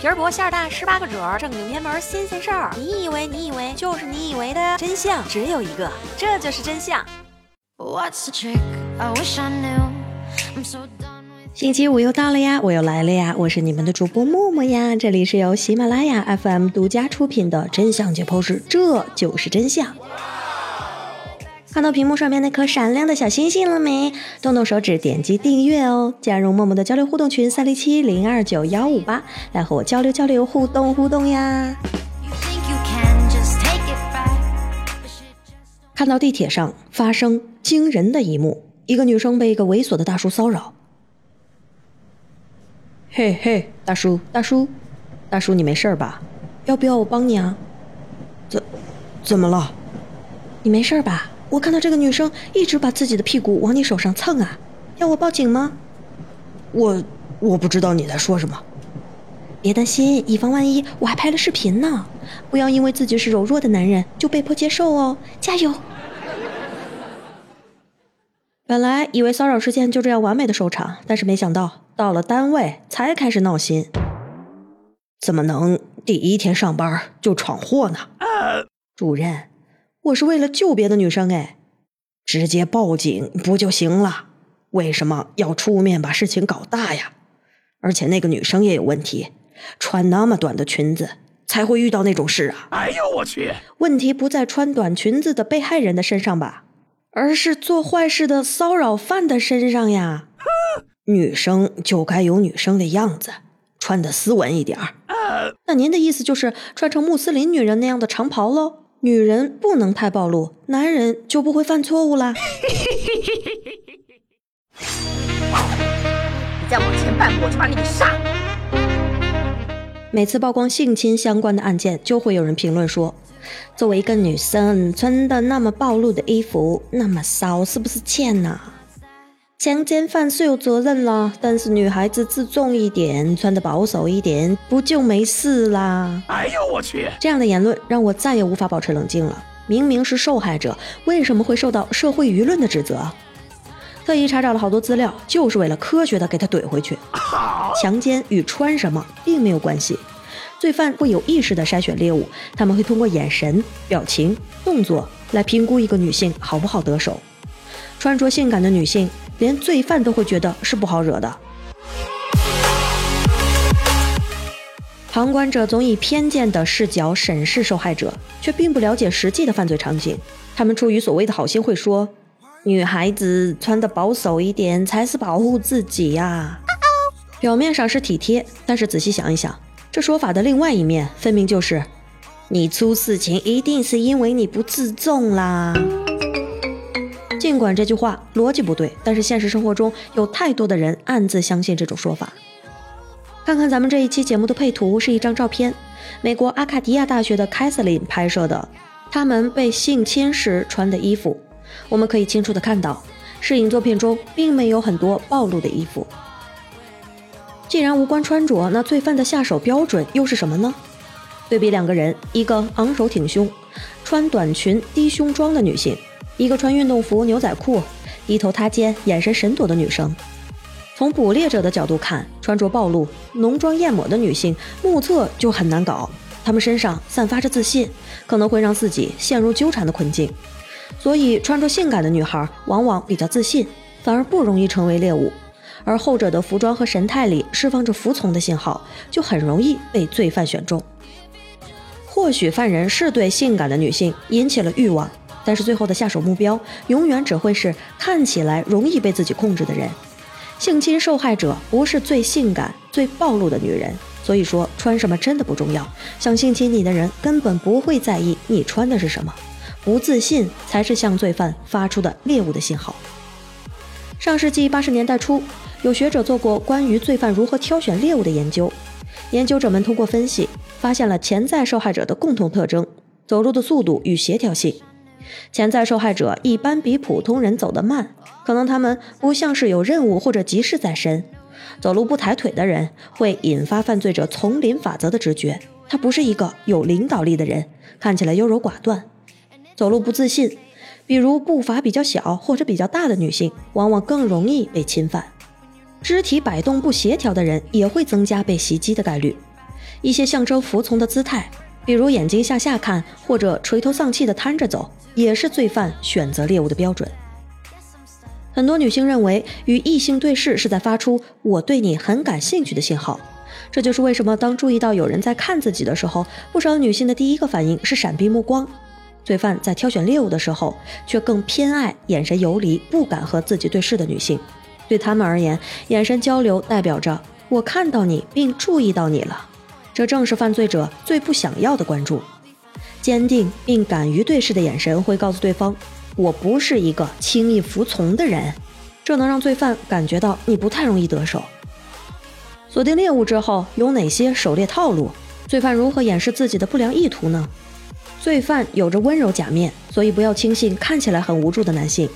皮儿薄馅儿大，十八个褶儿，正经偏门新鲜事儿。你以为你以为就是你以为的真相只有一个，这就是真相。星期五又到了呀，我又来了呀，我是你们的主播默默呀。这里是由喜马拉雅 FM 独家出品的《真相解剖室》，这就是真相。看到屏幕上面那颗闪亮的小星星了没？动动手指点击订阅哦，加入默默的交流互动群三零七零二九幺五八，来和我交流交流、互动互动呀！看到地铁上发生惊人的一幕，一个女生被一个猥琐的大叔骚扰。嘿嘿，大叔大叔，大叔你没事吧？要不要我帮你啊？怎怎么了？你没事吧？我看到这个女生一直把自己的屁股往你手上蹭啊，要我报警吗？我我不知道你在说什么。别担心，以防万一，我还拍了视频呢。不要因为自己是柔弱的男人就被迫接受哦，加油！本来以为骚扰事件就这样完美的收场，但是没想到到了单位才开始闹心。怎么能第一天上班就闯祸呢？主任。我是为了救别的女生哎，直接报警不就行了？为什么要出面把事情搞大呀？而且那个女生也有问题，穿那么短的裙子才会遇到那种事啊！哎呦我去！问题不在穿短裙子的被害人的身上吧，而是做坏事的骚扰犯的身上呀！女生就该有女生的样子，穿的斯文一点儿。那您的意思就是穿成穆斯林女人那样的长袍喽？女人不能太暴露，男人就不会犯错误啦。你再往前半步，我就把你给杀了。每次曝光性侵相关的案件，就会有人评论说：“作为一个女生，穿的那么暴露的衣服，那么骚，是不是欠呐？”强奸犯是有责任啦，但是女孩子自重一点，穿的保守一点，不就没事啦？哎呦我去！这样的言论让我再也无法保持冷静了。明明是受害者，为什么会受到社会舆论的指责？特意查找了好多资料，就是为了科学的给他怼回去。强奸与穿什么并没有关系，罪犯会有意识的筛选猎物，他们会通过眼神、表情、动作来评估一个女性好不好得手。穿着性感的女性。连罪犯都会觉得是不好惹的。旁观者总以偏见的视角审视受害者，却并不了解实际的犯罪场景。他们出于所谓的好心，会说：“女孩子穿的保守一点才是保护自己呀。”表面上是体贴，但是仔细想一想，这说法的另外一面，分明就是：“你出事情一定是因为你不自重啦。”尽管这句话逻辑不对，但是现实生活中有太多的人暗自相信这种说法。看看咱们这一期节目的配图，是一张照片，美国阿卡迪亚大学的凯瑟琳拍摄的，他们被性侵时穿的衣服。我们可以清楚的看到，摄影作品中并没有很多暴露的衣服。既然无关穿着，那罪犯的下手标准又是什么呢？对比两个人，一个昂首挺胸，穿短裙低胸装的女性。一个穿运动服、牛仔裤、低头塌肩、眼神神躲的女生，从捕猎者的角度看，穿着暴露、浓妆艳抹的女性，目测就很难搞。她们身上散发着自信，可能会让自己陷入纠缠的困境。所以，穿着性感的女孩往往比较自信，反而不容易成为猎物。而后者的服装和神态里释放着服从的信号，就很容易被罪犯选中。或许犯人是对性感的女性引起了欲望。但是最后的下手目标永远只会是看起来容易被自己控制的人。性侵受害者不是最性感、最暴露的女人，所以说穿什么真的不重要。想性侵你的人根本不会在意你穿的是什么，不自信才是向罪犯发出的猎物的信号。上世纪八十年代初，有学者做过关于罪犯如何挑选猎物的研究。研究者们通过分析，发现了潜在受害者的共同特征：走路的速度与协调性。潜在受害者一般比普通人走得慢，可能他们不像是有任务或者急事在身。走路不抬腿的人会引发犯罪者丛林法则的直觉，他不是一个有领导力的人，看起来优柔寡断。走路不自信，比如步伐比较小或者比较大的女性，往往更容易被侵犯。肢体摆动不协调的人也会增加被袭击的概率。一些象征服从的姿态，比如眼睛向下看或者垂头丧气地瘫着走，也是罪犯选择猎物的标准。很多女性认为与异性对视是在发出“我对你很感兴趣”的信号，这就是为什么当注意到有人在看自己的时候，不少女性的第一个反应是闪避目光。罪犯在挑选猎物的时候，却更偏爱眼神游离、不敢和自己对视的女性。对他们而言，眼神交流代表着我看到你并注意到你了，这正是犯罪者最不想要的关注。坚定并敢于对视的眼神会告诉对方。我不是一个轻易服从的人，这能让罪犯感觉到你不太容易得手。锁定猎物之后，有哪些狩猎套路？罪犯如何掩饰自己的不良意图呢？罪犯有着温柔假面，所以不要轻信看起来很无助的男性。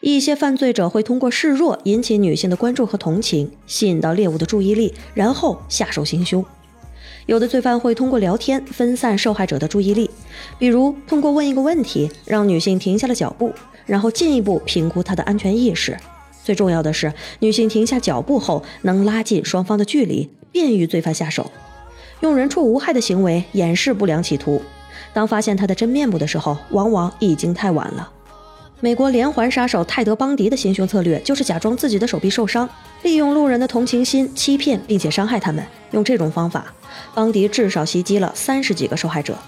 一些犯罪者会通过示弱引起女性的关注和同情，吸引到猎物的注意力，然后下手行凶。有的罪犯会通过聊天分散受害者的注意力，比如通过问一个问题让女性停下了脚步，然后进一步评估她的安全意识。最重要的是，女性停下脚步后能拉近双方的距离，便于罪犯下手。用人畜无害的行为掩饰不良企图，当发现他的真面目的时候，往往已经太晚了。美国连环杀手泰德·邦迪的行凶策略就是假装自己的手臂受伤，利用路人的同情心欺骗并且伤害他们。用这种方法。邦迪至少袭击了三十几个受害者。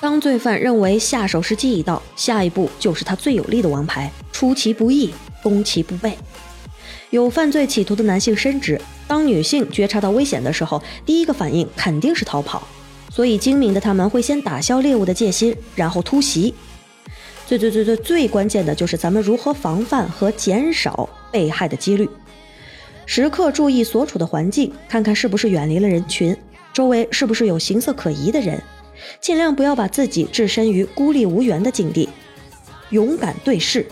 当罪犯认为下手时机已到，下一步就是他最有力的王牌——出其不意，攻其不备。有犯罪企图的男性深知，当女性觉察到危险的时候，第一个反应肯定是逃跑，所以精明的他们会先打消猎物的戒心，然后突袭。最最最最最关键的就是咱们如何防范和减少被害的几率。时刻注意所处的环境，看看是不是远离了人群。周围是不是有形色可疑的人？尽量不要把自己置身于孤立无援的境地，勇敢对视。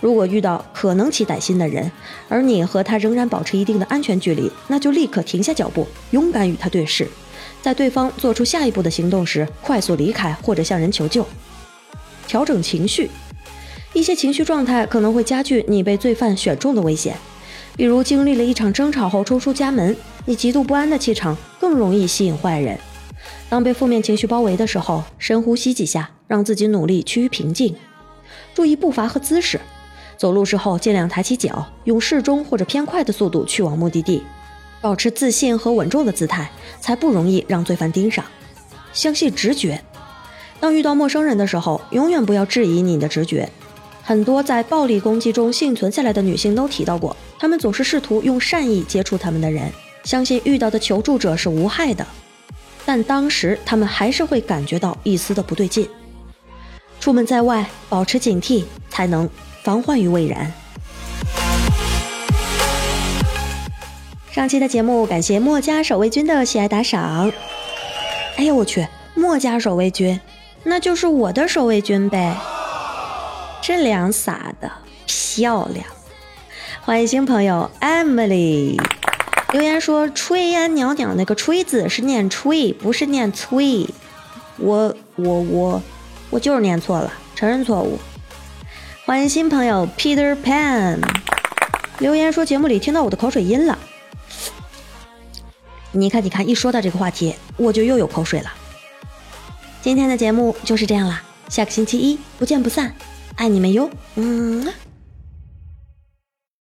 如果遇到可能起歹心的人，而你和他仍然保持一定的安全距离，那就立刻停下脚步，勇敢与他对视。在对方做出下一步的行动时，快速离开或者向人求救。调整情绪，一些情绪状态可能会加剧你被罪犯选中的危险。比如经历了一场争吵后冲出家门，你极度不安的气场更容易吸引坏人。当被负面情绪包围的时候，深呼吸几下，让自己努力趋于平静。注意步伐和姿势，走路时候尽量抬起脚，用适中或者偏快的速度去往目的地。保持自信和稳重的姿态，才不容易让罪犯盯上。相信直觉，当遇到陌生人的时候，永远不要质疑你的直觉。很多在暴力攻击中幸存下来的女性都提到过，她们总是试图用善意接触他们的人，相信遇到的求助者是无害的，但当时她们还是会感觉到一丝的不对劲。出门在外，保持警惕，才能防患于未然。上期的节目，感谢墨家守卫军的喜爱打赏。哎呀，我去，墨家守卫军，那就是我的守卫军呗。这两撒的漂亮，欢迎新朋友 Emily 留言说：“炊烟袅袅，那个炊字是念炊，不是念催。”我我我我就是念错了，承认错误。欢迎新朋友 Peter Pan 留言说：“节目里听到我的口水音了。”你看，你看，一说到这个话题，我就又有口水了。今天的节目就是这样啦，下个星期一不见不散。爱你们哟，嗯。